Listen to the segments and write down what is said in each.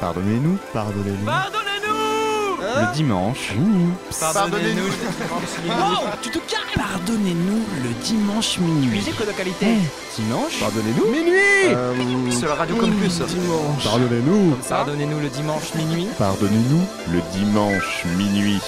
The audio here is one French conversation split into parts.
Pardonnez-nous. Pardonnez-nous. Pardonnez-nous Le dimanche. Ah Pardonnez-nous. Oh, tu te calmes Pardonnez-nous le dimanche minuit. Musique localité. Eh. Dimanche Pardonnez-nous. Minuit euh, Sur la radio campus. Dimanche. Pardonnez-nous. Pardonnez-nous le dimanche minuit. Pardonnez-nous le dimanche minuit.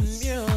Yeah.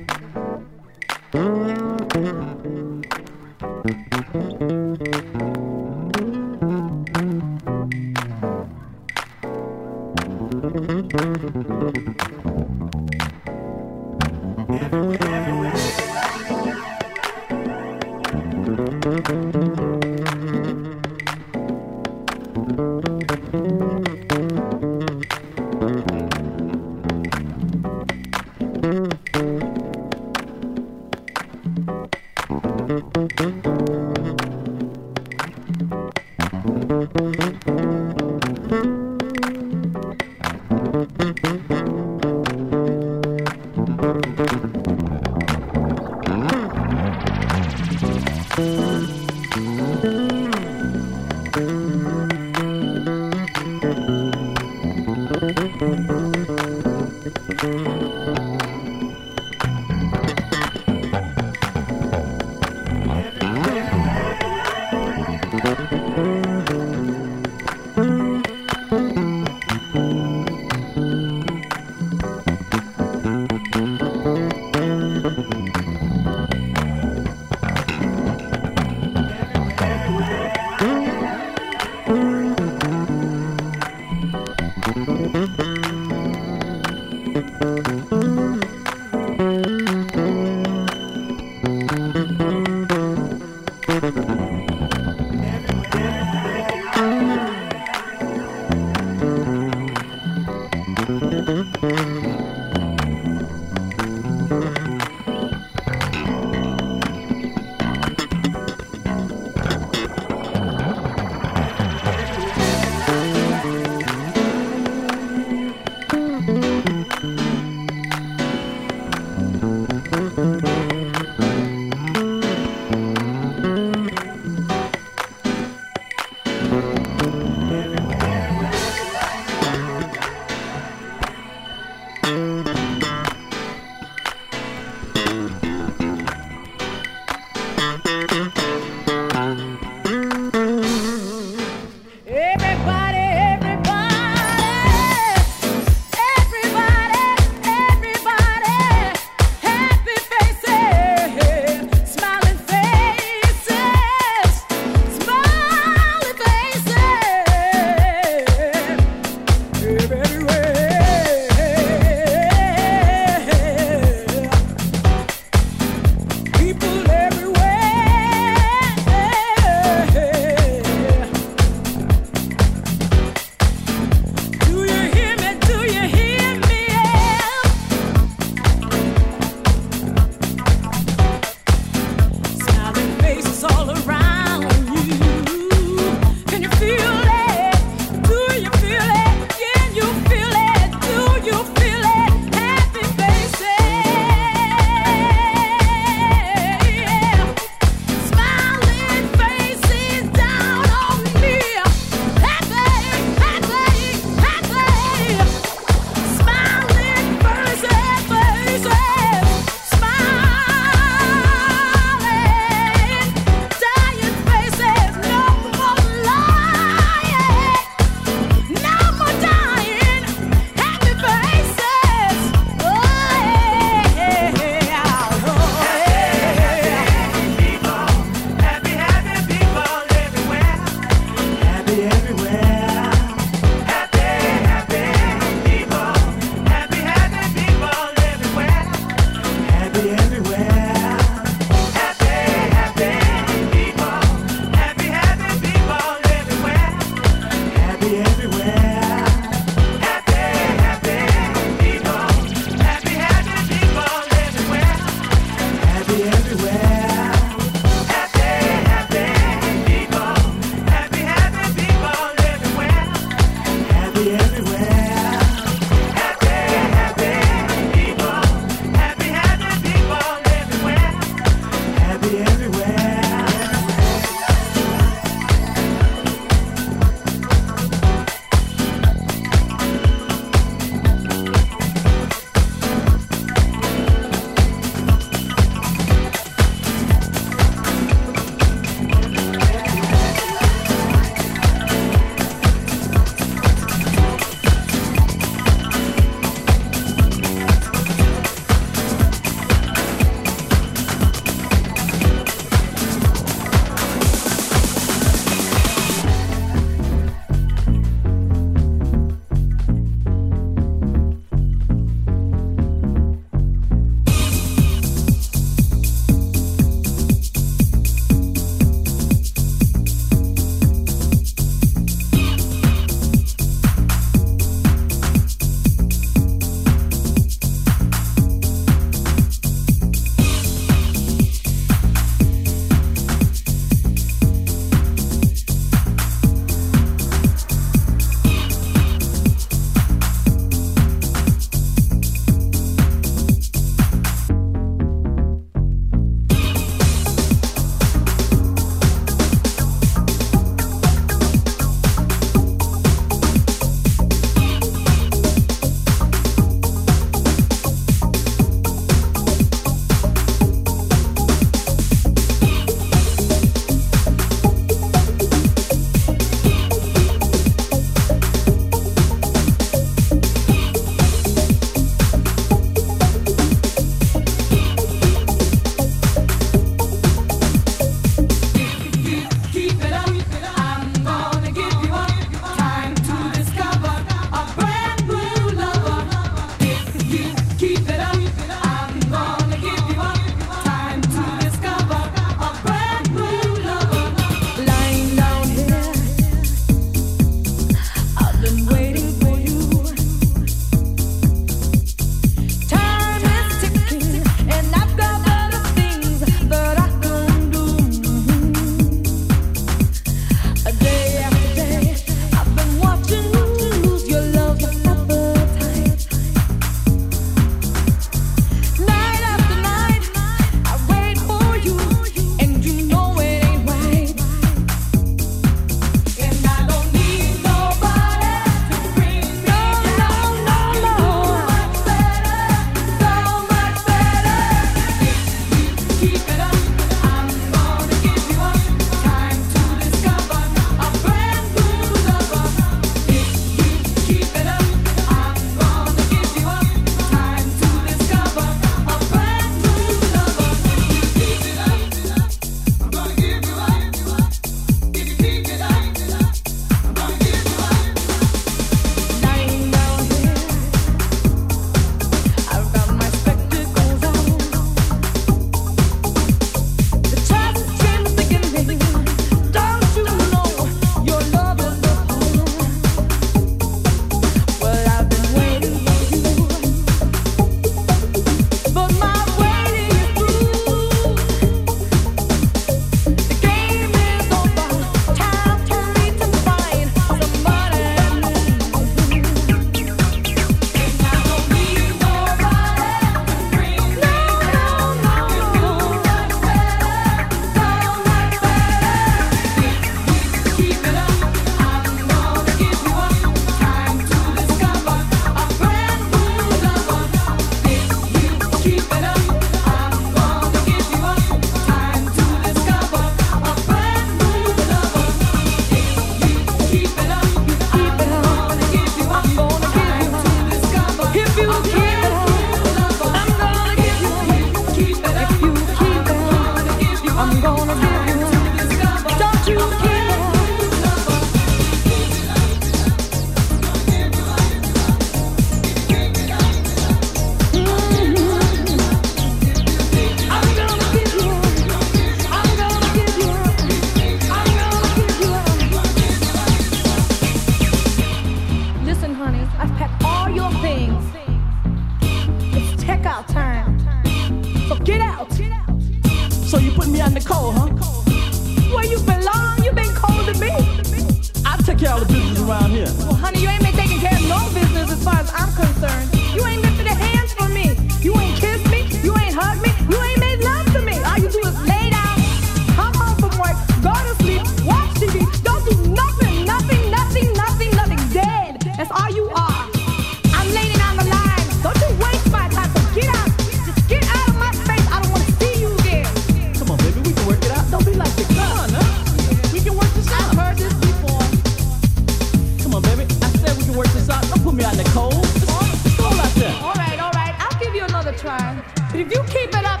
But if you keep it up,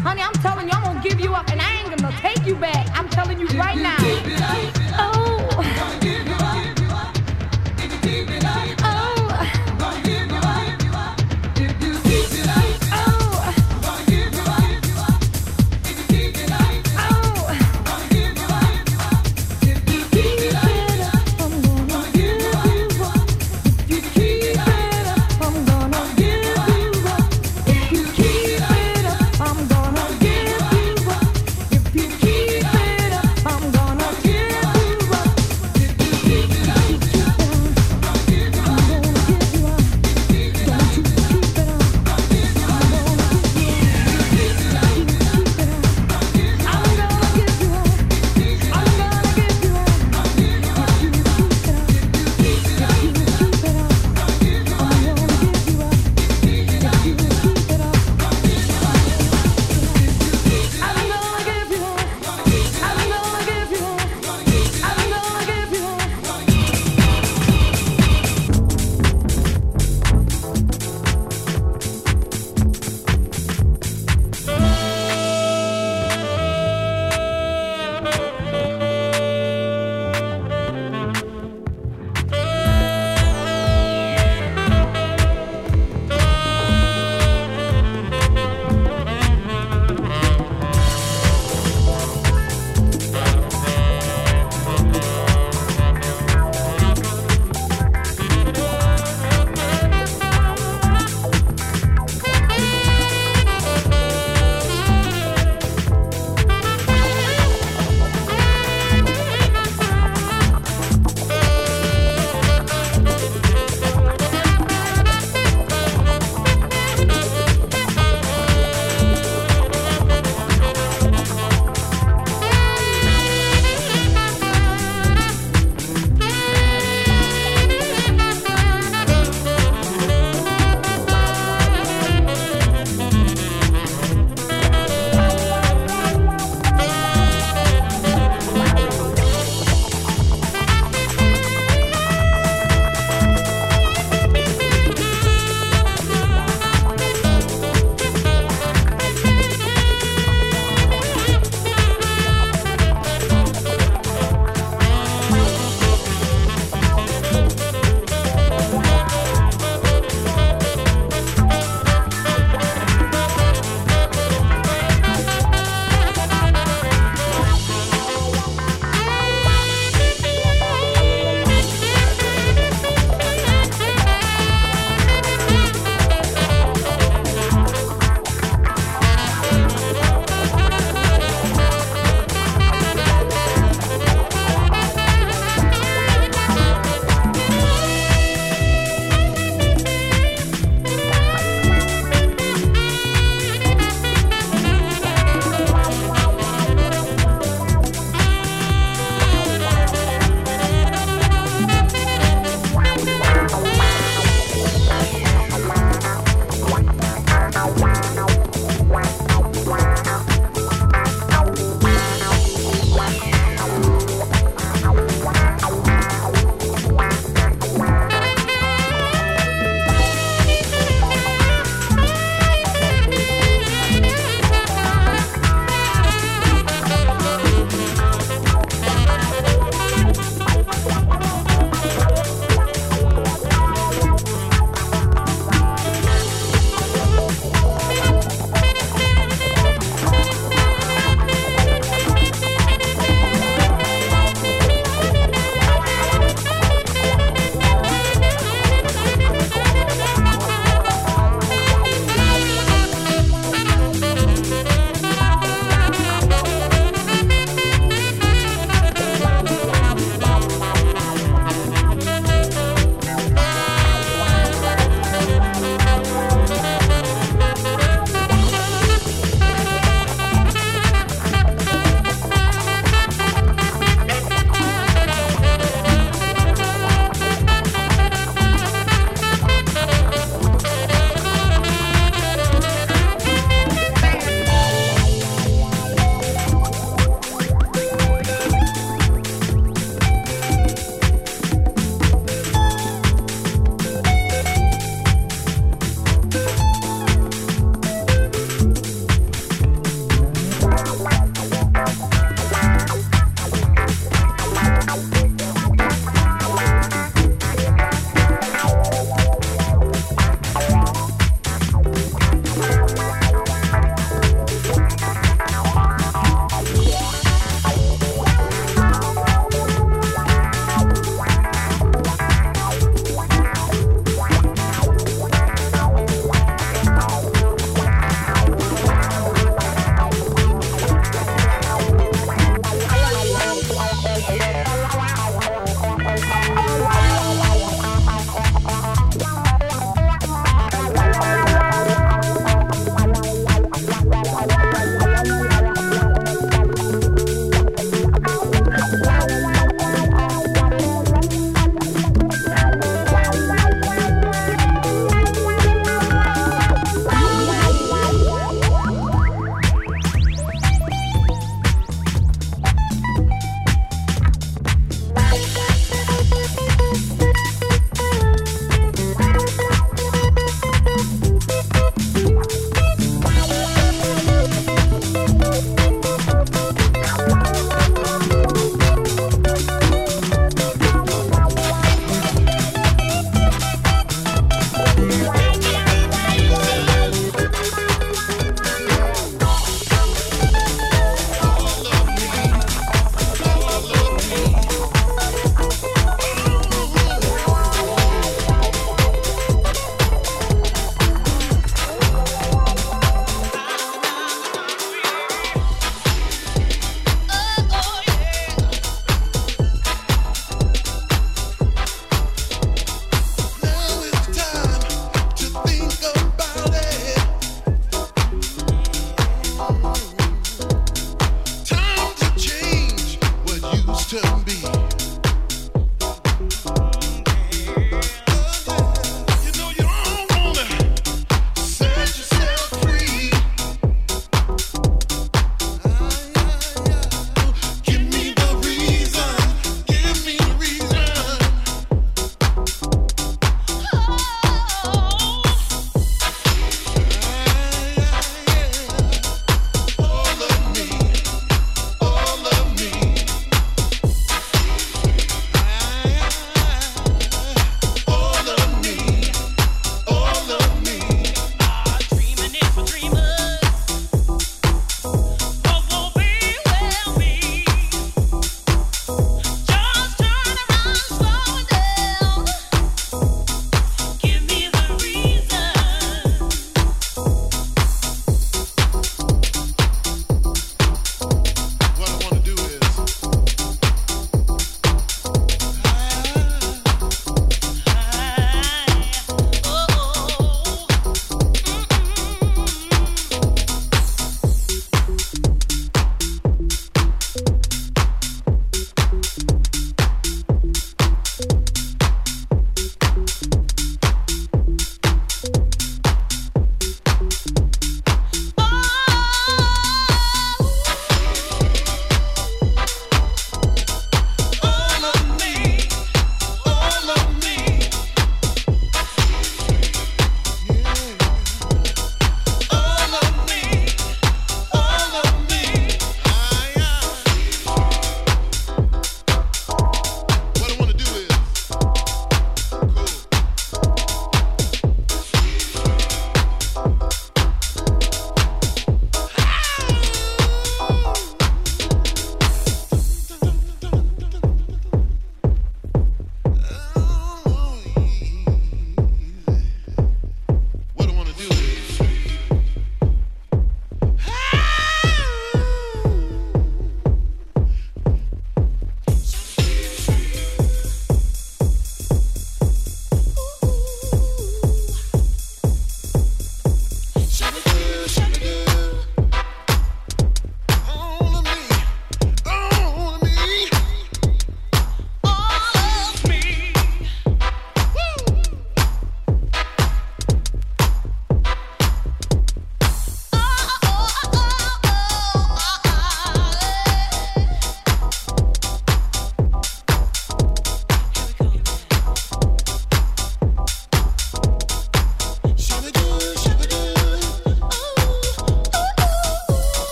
honey, I'm telling you, I'm gonna give you up, and I ain't gonna take you back. I'm telling you right now. Oh.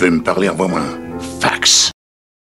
Veux me parler, envoie-moi un.